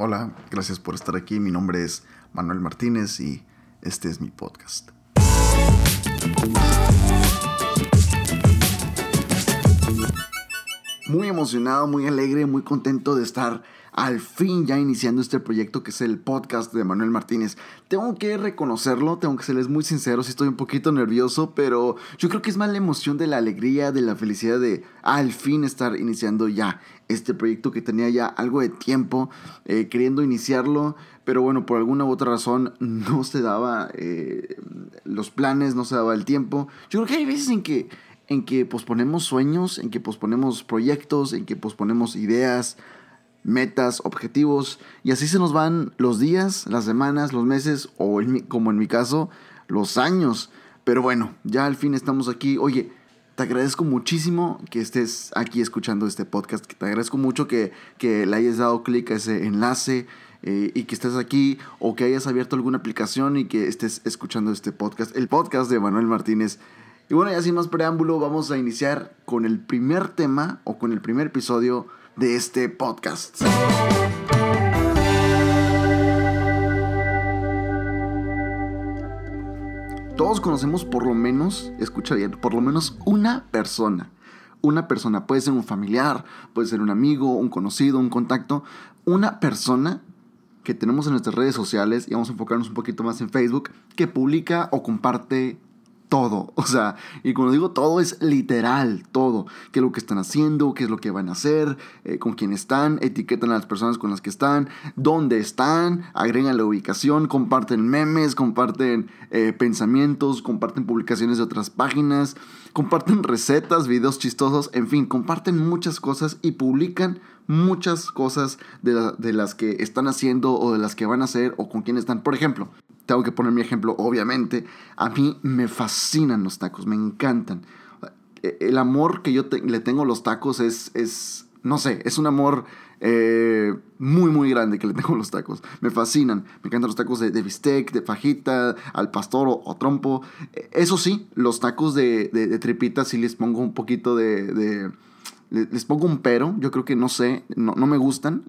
Hola, gracias por estar aquí. Mi nombre es Manuel Martínez y este es mi podcast. Muy emocionado, muy alegre, muy contento de estar al fin ya iniciando este proyecto que es el podcast de Manuel Martínez. Tengo que reconocerlo, tengo que serles muy sincero, si estoy un poquito nervioso, pero yo creo que es más la emoción de la alegría, de la felicidad de al fin estar iniciando ya este proyecto que tenía ya algo de tiempo eh, queriendo iniciarlo, pero bueno, por alguna u otra razón no se daba eh, los planes, no se daba el tiempo. Yo creo que hay veces en que, en que posponemos sueños, en que posponemos proyectos, en que posponemos ideas, metas, objetivos, y así se nos van los días, las semanas, los meses, o como en mi caso, los años. Pero bueno, ya al fin estamos aquí. Oye, te agradezco muchísimo que estés aquí escuchando este podcast. Te agradezco mucho que, que le hayas dado clic a ese enlace eh, y que estés aquí o que hayas abierto alguna aplicación y que estés escuchando este podcast, el podcast de Manuel Martínez. Y bueno, ya sin más preámbulo, vamos a iniciar con el primer tema o con el primer episodio de este podcast. Todos conocemos por lo menos, escucha bien, por lo menos una persona. Una persona, puede ser un familiar, puede ser un amigo, un conocido, un contacto. Una persona que tenemos en nuestras redes sociales, y vamos a enfocarnos un poquito más en Facebook, que publica o comparte todo. O sea, y cuando digo todo es literal, todo. ¿Qué es lo que están haciendo? ¿Qué es lo que van a hacer? Eh, ¿Con quién están? Etiquetan a las personas con las que están. ¿Dónde están? Agregan la ubicación. Comparten memes. Comparten eh, pensamientos. Comparten publicaciones de otras páginas. Comparten recetas, videos chistosos. En fin, comparten muchas cosas y publican muchas cosas de, de las que están haciendo o de las que van a hacer o con quién están. Por ejemplo, tengo que poner mi ejemplo, obviamente. A mí me fascinan los tacos, me encantan. El amor que yo le tengo a los tacos es, es, no sé, es un amor eh, muy, muy grande que le tengo a los tacos. Me fascinan. Me encantan los tacos de, bistec, de fajita, al pastor o, trompo. Eso sí, los tacos de, de, tripita sí les pongo un poquito de, Les pongo un pero. Yo creo que no sé, no, no me gustan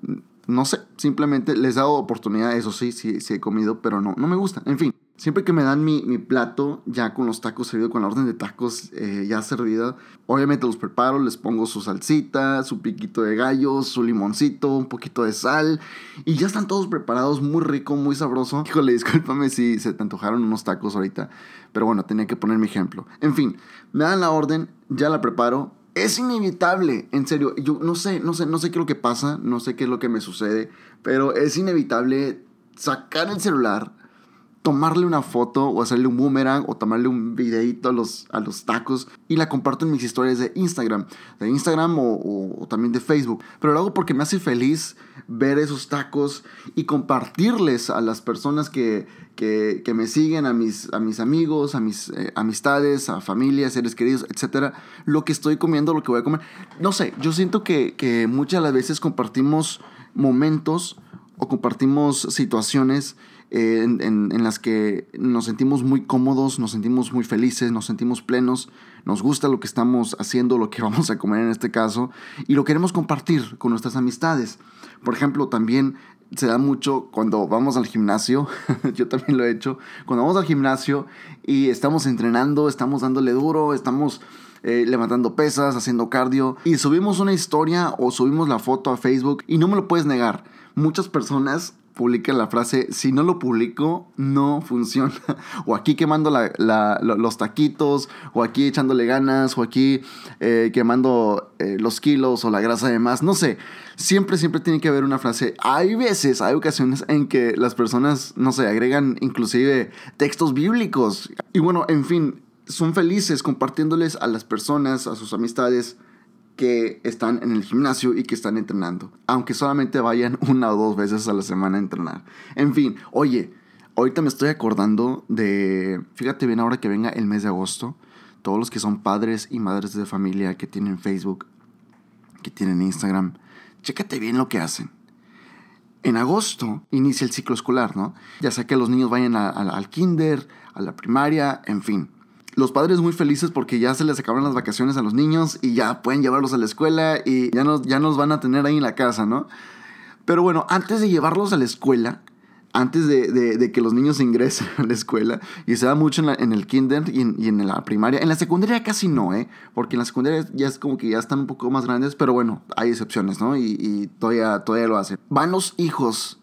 no sé, simplemente les he dado oportunidad, eso sí, sí, sí he comido, pero no, no me gusta. En fin, siempre que me dan mi, plato ya con los tacos servidos, con la orden de tacos eh, ya servida, obviamente los preparo, les pongo su salsita, su piquito de gallo, su limoncito, un poquito de sal, y ya están todos preparados, muy rico, muy sabroso. Híjole, discúlpame si se te antojaron unos tacos ahorita, pero bueno, tenía que poner mi ejemplo. En fin, me dan la orden, ya la preparo, es inevitable, en serio. Yo no sé, no sé, no sé qué es lo que pasa, no sé qué es lo que me sucede, pero es inevitable sacar el celular, tomarle una foto o hacerle un boomerang o tomarle un videito a los, a los tacos y la comparto en mis historias de Instagram, de Instagram o, también de Facebook. Pero lo hago porque me hace feliz ver esos tacos y compartirles a las personas que, que, me siguen, a mis, a mis amigos, a mis eh, amistades, a familias, seres queridos, etcétera, lo que estoy comiendo, lo que voy a comer. No sé, yo siento que, que muchas de las veces compartimos momentos o compartimos situaciones eh, en, las que nos sentimos muy cómodos, nos sentimos muy felices, nos sentimos plenos, nos gusta lo que estamos haciendo, lo que vamos a comer en este caso, y lo queremos compartir con nuestras amistades. Por ejemplo, también se da mucho cuando vamos al gimnasio, yo también lo he hecho, cuando vamos al gimnasio y estamos entrenando, estamos dándole duro, estamos... Eh, levantando pesas, haciendo cardio y subimos una historia o subimos la foto a Facebook y no me lo puedes negar. Muchas personas publica la frase, si no lo publico, no funciona. o aquí quemando los taquitos, o aquí echándole ganas, o aquí eh, quemando eh, los kilos o la grasa de más, no sé. Siempre, siempre tiene que haber una frase. Hay veces, hay ocasiones en que las personas, no sé, agregan inclusive textos bíblicos. Y bueno, en fin, son felices compartiéndoles a las personas, a sus amistades, que están en el gimnasio y que están entrenando, aunque solamente vayan una o dos veces a la semana a entrenar. En fin, oye, ahorita me estoy acordando de, fíjate bien ahora que venga el mes de agosto, todos los que son padres y madres de familia que tienen Facebook, que tienen Instagram, chécate bien lo que hacen. En agosto inicia el ciclo escolar, ¿no? Ya sea que los niños vayan al kinder, a la primaria, en fin los padres muy felices porque ya se les acabaron las vacaciones a los niños y ya pueden llevarlos a la escuela y ya nos, ya nos van a tener ahí en la casa, ¿no? Pero bueno, antes de llevarlos a la escuela, antes de, que los niños ingresen a la escuela, y se da mucho en, el kinder y en, la primaria, en la secundaria casi no, ¿eh? Porque en la secundaria ya es como que ya están un poco más grandes, pero bueno, hay excepciones, ¿no? Y, y todavía, todavía lo hacen. Van los hijos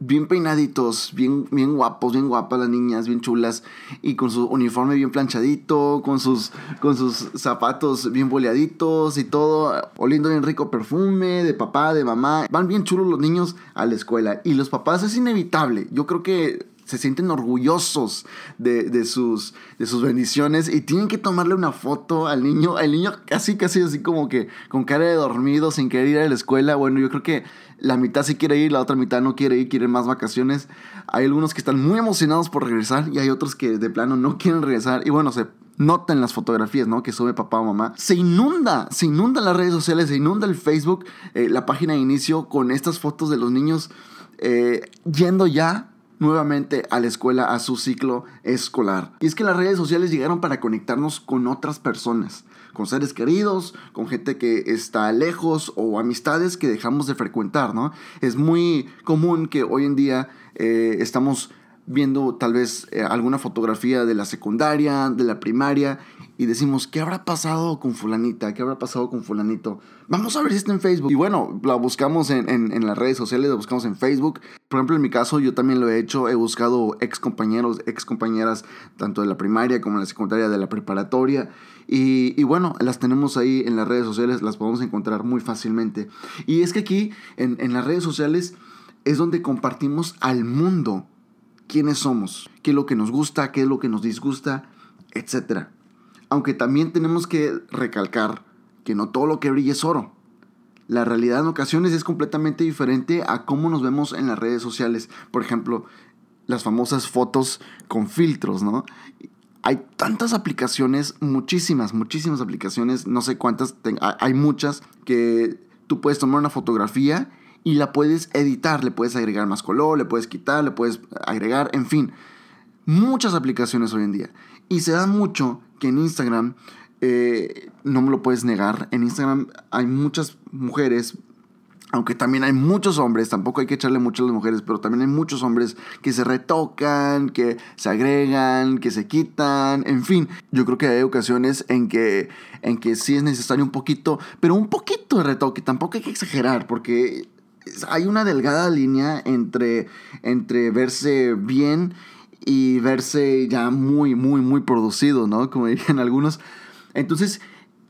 bien peinaditos, bien, bien guapos, bien guapas las niñas, bien chulas, y con su uniforme bien planchadito, con sus, con sus zapatos bien boleaditos y todo, oliendo bien rico perfume de papá, de mamá. Van bien chulos los niños a la escuela y los papás es inevitable. Yo creo que se sienten orgullosos de, sus, de sus bendiciones y tienen que tomarle una foto al niño. El niño casi, casi así como que con cara de dormido, sin querer ir a la escuela. Bueno, yo creo que la mitad sí quiere ir, la otra mitad no quiere ir, quiere más vacaciones. Hay algunos que están muy emocionados por regresar y hay otros que de plano no quieren regresar. Y bueno, se nota en las fotografías, ¿no? Que sube papá o mamá. Se inunda, se inunda las redes sociales, se inunda el Facebook, eh, la página de inicio con estas fotos de los niños eh, yendo ya nuevamente a la escuela, a su ciclo escolar. Y es que las redes sociales llegaron para conectarnos con otras personas, con seres queridos, con gente que está lejos o amistades que dejamos de frecuentar, ¿no? Es muy común que hoy en día eh, estamos viendo tal vez eh, alguna fotografía de la secundaria, de la primaria, y decimos, ¿qué habrá pasado con fulanita? ¿Qué habrá pasado con fulanito? Vamos a ver si está en Facebook. Y bueno, la buscamos en, en, las redes sociales, la buscamos en Facebook. Por ejemplo, en mi caso, yo también lo he hecho. He buscado ex compañeros, ex compañeras, tanto de la primaria como de la secundaria, de la preparatoria. Y, bueno, las tenemos ahí en las redes sociales, las podemos encontrar muy fácilmente. Y es que aquí, en, en las redes sociales, es donde compartimos al mundo quiénes somos, qué es lo que nos gusta, qué es lo que nos disgusta, etc. Aunque también tenemos que recalcar que no todo lo que brilla es oro. La realidad en ocasiones es completamente diferente a cómo nos vemos en las redes sociales. Por ejemplo, las famosas fotos con filtros, ¿no? Hay tantas aplicaciones, muchísimas, muchísimas aplicaciones, no sé cuántas, hay muchas que tú puedes tomar una fotografía y la puedes editar, le puedes agregar más color, le puedes quitar, le puedes agregar, en fin, muchas aplicaciones hoy en día. Y se da mucho que en Instagram, eh, no me lo puedes negar, en Instagram hay muchas mujeres, aunque también hay muchos hombres, tampoco hay que echarle mucho a las mujeres, pero también hay muchos hombres que se retocan, que se agregan, que se quitan, en fin. Yo creo que hay ocasiones en que, en que sí es necesario un poquito, pero un poquito de retoque, tampoco hay que exagerar, porque hay una delgada línea entre, entre verse bien y verse ya muy, muy, muy producido, ¿no? Como dirían algunos. Entonces,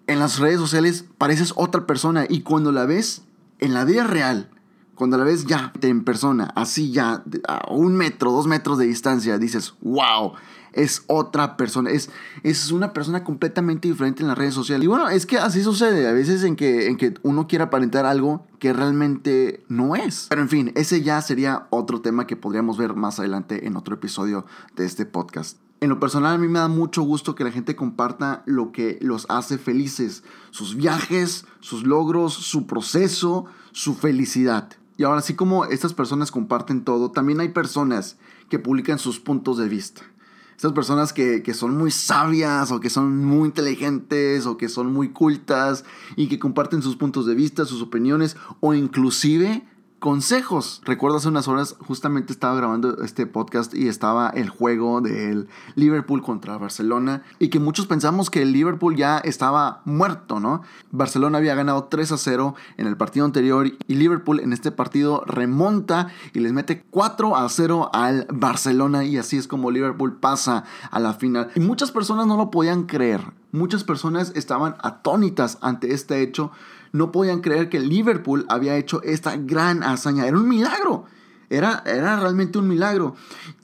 en las redes sociales pareces otra persona y cuando la ves en la vida real, cuando la ves ya en persona, así ya, a un metro, dos metros de distancia, dices, wow, es otra persona, es, es una persona completamente diferente en las redes sociales. Y bueno, es que así sucede, a veces en que, en que uno quiere aparentar algo que realmente no es. Pero en fin, ese ya sería otro tema que podríamos ver más adelante en otro episodio de este podcast. En lo personal a mí me da mucho gusto que la gente comparta lo que los hace felices, sus viajes, sus logros, su proceso, su felicidad. Y ahora, así como estas personas comparten todo, también hay personas que publican sus puntos de vista. Estas personas que, que, son muy sabias o que son muy inteligentes o que son muy cultas y que comparten sus puntos de vista, sus opiniones o inclusive consejos. Recuerdo hace unas horas justamente estaba grabando este podcast y estaba el juego del Liverpool contra Barcelona y que muchos pensamos que el Liverpool ya estaba muerto, ¿no? Barcelona había ganado 3 a 0 en el partido anterior y Liverpool en este partido remonta y les mete 4 a 0 al Barcelona y así es como Liverpool pasa a la final. Y muchas personas no lo podían creer. Muchas personas estaban atónitas ante este hecho no podían creer que Liverpool había hecho esta gran hazaña. Era un milagro. Era, era realmente un milagro.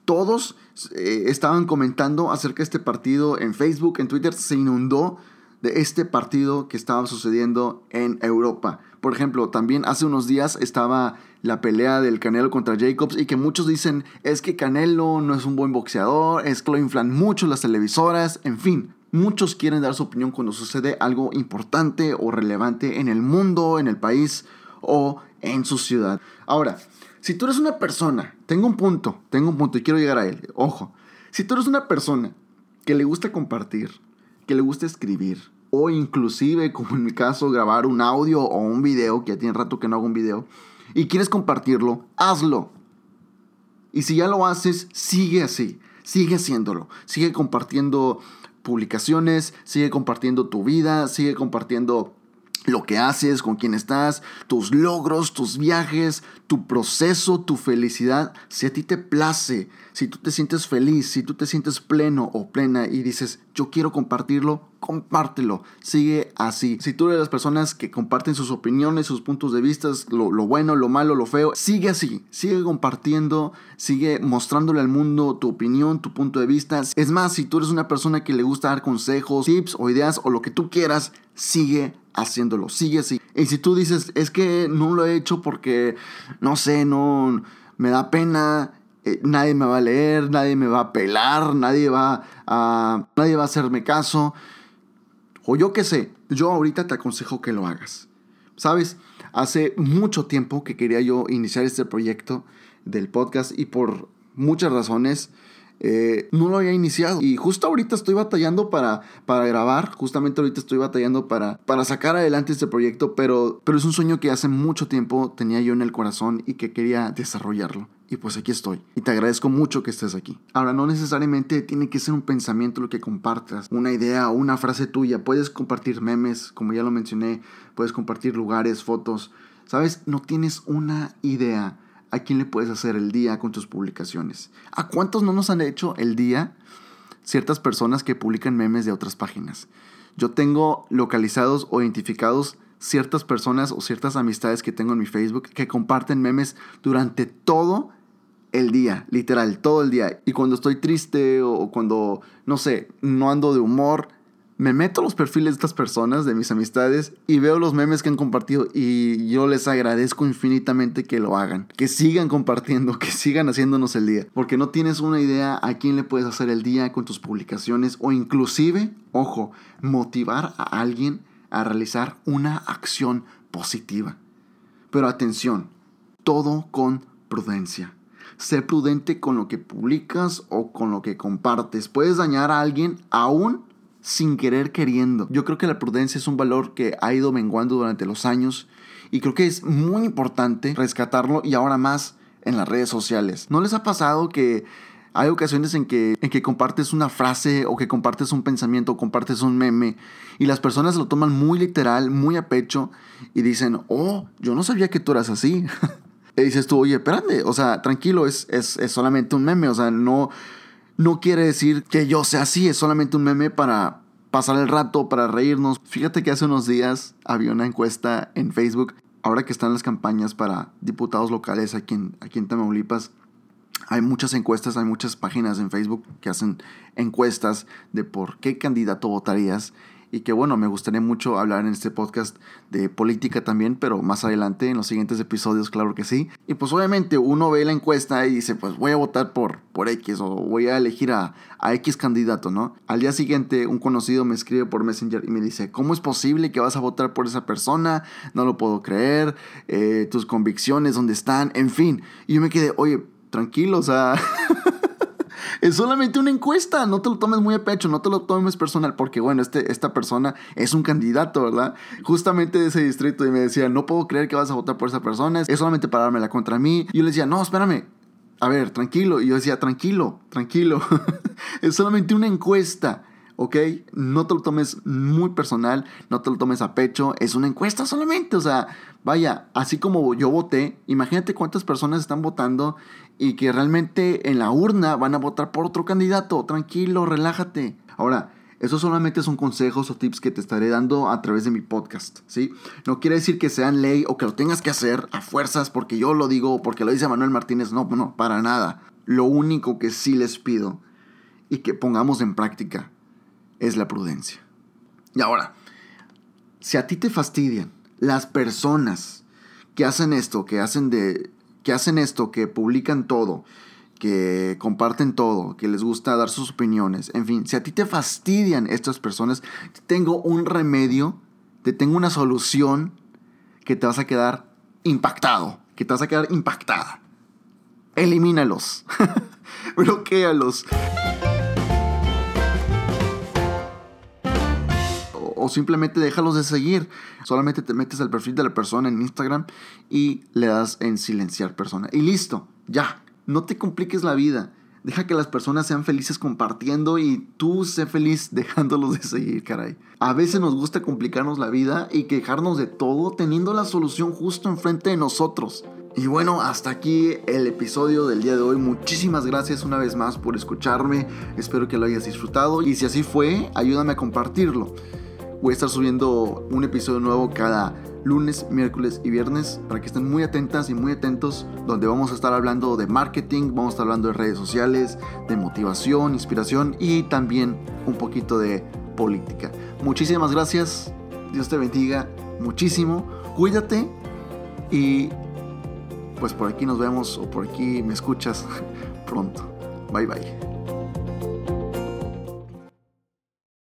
Todos eh, estaban comentando acerca de este partido en Facebook, en Twitter. Se inundó de este partido que estaba sucediendo en Europa. Por ejemplo, también hace unos días estaba la pelea del Canelo contra Jacobs y que muchos dicen es que Canelo no es un buen boxeador, es que lo inflan mucho las televisoras, en fin. Muchos quieren dar su opinión cuando sucede algo importante o relevante en el mundo, en el país o en su ciudad. Ahora, si tú eres una persona, tengo un punto, tengo un punto y quiero llegar a él, ojo, si tú eres una persona que le gusta compartir, que le gusta escribir, o inclusive, como en mi caso, grabar un audio o un video, que ya tiene rato que no hago un video, y quieres compartirlo, hazlo. Y si ya lo haces, sigue así, sigue haciéndolo, sigue compartiendo publicaciones, sigue compartiendo tu vida, sigue compartiendo lo que haces, con quién estás, tus logros, tus viajes, tu proceso, tu felicidad. Si a ti te place, si tú te sientes feliz, si tú te sientes pleno o plena y dices, yo quiero compartirlo, compártelo. Sigue así. Si tú eres de las personas que comparten sus opiniones, sus puntos de vista, lo, lo bueno, lo malo, lo feo, sigue así. Sigue compartiendo, sigue mostrándole al mundo tu opinión, tu punto de vista. Es más, si tú eres una persona que le gusta dar consejos, tips o ideas o lo que tú quieras, sigue haciéndolo, sigue así. Y si tú dices, es que no lo he hecho porque, no sé, no, me da pena, eh, nadie me va a leer, nadie me va a pelar, nadie va a, nadie va a hacerme caso, o yo qué sé, yo ahorita te aconsejo que lo hagas. ¿Sabes? Hace mucho tiempo que quería yo iniciar este proyecto del podcast y por muchas razones eh, no lo había iniciado. Y justo ahorita estoy batallando para, para grabar, justamente ahorita estoy batallando para, para sacar adelante este proyecto, pero, pero es un sueño que hace mucho tiempo tenía yo en el corazón y que quería desarrollarlo. Y pues aquí estoy. Y te agradezco mucho que estés aquí. Ahora, no necesariamente tiene que ser un pensamiento lo que compartas, una idea o una frase tuya. Puedes compartir memes, como ya lo mencioné, puedes compartir lugares, fotos. ¿Sabes? No tienes una idea a quién le puedes hacer el día con tus publicaciones. ¿A cuántos no nos han hecho el día ciertas personas que publican memes de otras páginas? Yo tengo localizados o identificados ciertas personas o ciertas amistades que tengo en mi Facebook que comparten memes durante todo el día, literal, todo el día. Y cuando estoy triste o cuando, no sé, no ando de humor, me meto los perfiles de estas personas, de mis amistades, y veo los memes que han compartido y yo les agradezco infinitamente que lo hagan, que sigan compartiendo, que sigan haciéndonos el día, porque no tienes una idea a quién le puedes hacer el día con tus publicaciones o inclusive, ojo, motivar a alguien a realizar una acción positiva. Pero atención, todo con prudencia. Sé prudente con lo que publicas o con lo que compartes. Puedes dañar a alguien aún sin querer queriendo. Yo creo que la prudencia es un valor que ha ido menguando durante los años y creo que es muy importante rescatarlo y ahora más en las redes sociales. ¿No les ha pasado que hay ocasiones en que, en que compartes una frase o que compartes un pensamiento o compartes un meme y las personas lo toman muy literal, muy a pecho y dicen, oh, yo no sabía que tú eras así. y dices tú, oye, espérate, o sea, tranquilo, es, es, es solamente un meme, o sea, no, no quiere decir que yo sea así, es solamente un meme para pasar el rato, para reírnos. Fíjate que hace unos días había una encuesta en Facebook, ahora que están las campañas para diputados locales aquí en, aquí en Tamaulipas. Hay muchas encuestas, hay muchas páginas en Facebook que hacen encuestas de por qué candidato votarías y que bueno, me gustaría mucho hablar en este podcast de política también, pero más adelante en los siguientes episodios, claro que sí. Y pues obviamente uno ve la encuesta y dice, pues voy a votar por, por X o voy a elegir a, a X candidato, ¿no? Al día siguiente un conocido me escribe por Messenger y me dice, ¿cómo es posible que vas a votar por esa persona? No lo puedo creer, eh, tus convicciones, ¿dónde están? En fin. Y yo me quedé, oye, tranquilo, o sea... es solamente una encuesta, no te lo tomes muy a pecho, no te lo tomes personal, porque bueno, este, esta persona es un candidato, ¿verdad? Justamente de ese distrito y me decía, no puedo creer que vas a votar por esa persona, es solamente para dármela contra mí. Y yo le decía, no, espérame, a ver, tranquilo. Y yo decía, tranquilo, tranquilo, es solamente una encuesta. ¿Ok? No te lo tomes muy personal, no te lo tomes a pecho, es una encuesta solamente, o sea, vaya, así como yo voté, imagínate cuántas personas están votando y que realmente en la urna van a votar por otro candidato. Tranquilo, relájate. Ahora, eso solamente son consejos o tips que te estaré dando a través de mi podcast, ¿sí? No quiere decir que sean ley o que lo tengas que hacer a fuerzas porque yo lo digo o porque lo dice Manuel Martínez. No, no, para nada. Lo único que sí les pido y que pongamos en práctica es la prudencia. Y ahora, si a ti te fastidian las personas que hacen esto, que hacen de que hacen esto, que publican todo, que comparten todo, que les gusta dar sus opiniones, en fin, si a ti te fastidian estas personas, tengo un remedio, te tengo una solución que te vas a quedar impactado, que te vas a quedar impactada. Elimínalos, bloquealos. O simplemente déjalos de seguir. Solamente te metes al perfil de la persona en Instagram y le das en silenciar persona. Y listo, ya. No te compliques la vida. Deja que las personas sean felices compartiendo y tú sé feliz dejándolos de seguir, caray. A veces nos gusta complicarnos la vida y quejarnos de todo teniendo la solución justo enfrente de nosotros. Y bueno, hasta aquí el episodio del día de hoy. Muchísimas gracias una vez más por escucharme. Espero que lo hayas disfrutado y si así fue, ayúdame a compartirlo. Voy a estar subiendo un episodio nuevo cada lunes, miércoles y viernes para que estén muy atentas y muy atentos, donde vamos a estar hablando de marketing, vamos a estar hablando de redes sociales, de motivación, inspiración y también un poquito de política. Muchísimas gracias, Dios te bendiga muchísimo, cuídate y pues por aquí nos vemos o por aquí me escuchas pronto. Bye bye.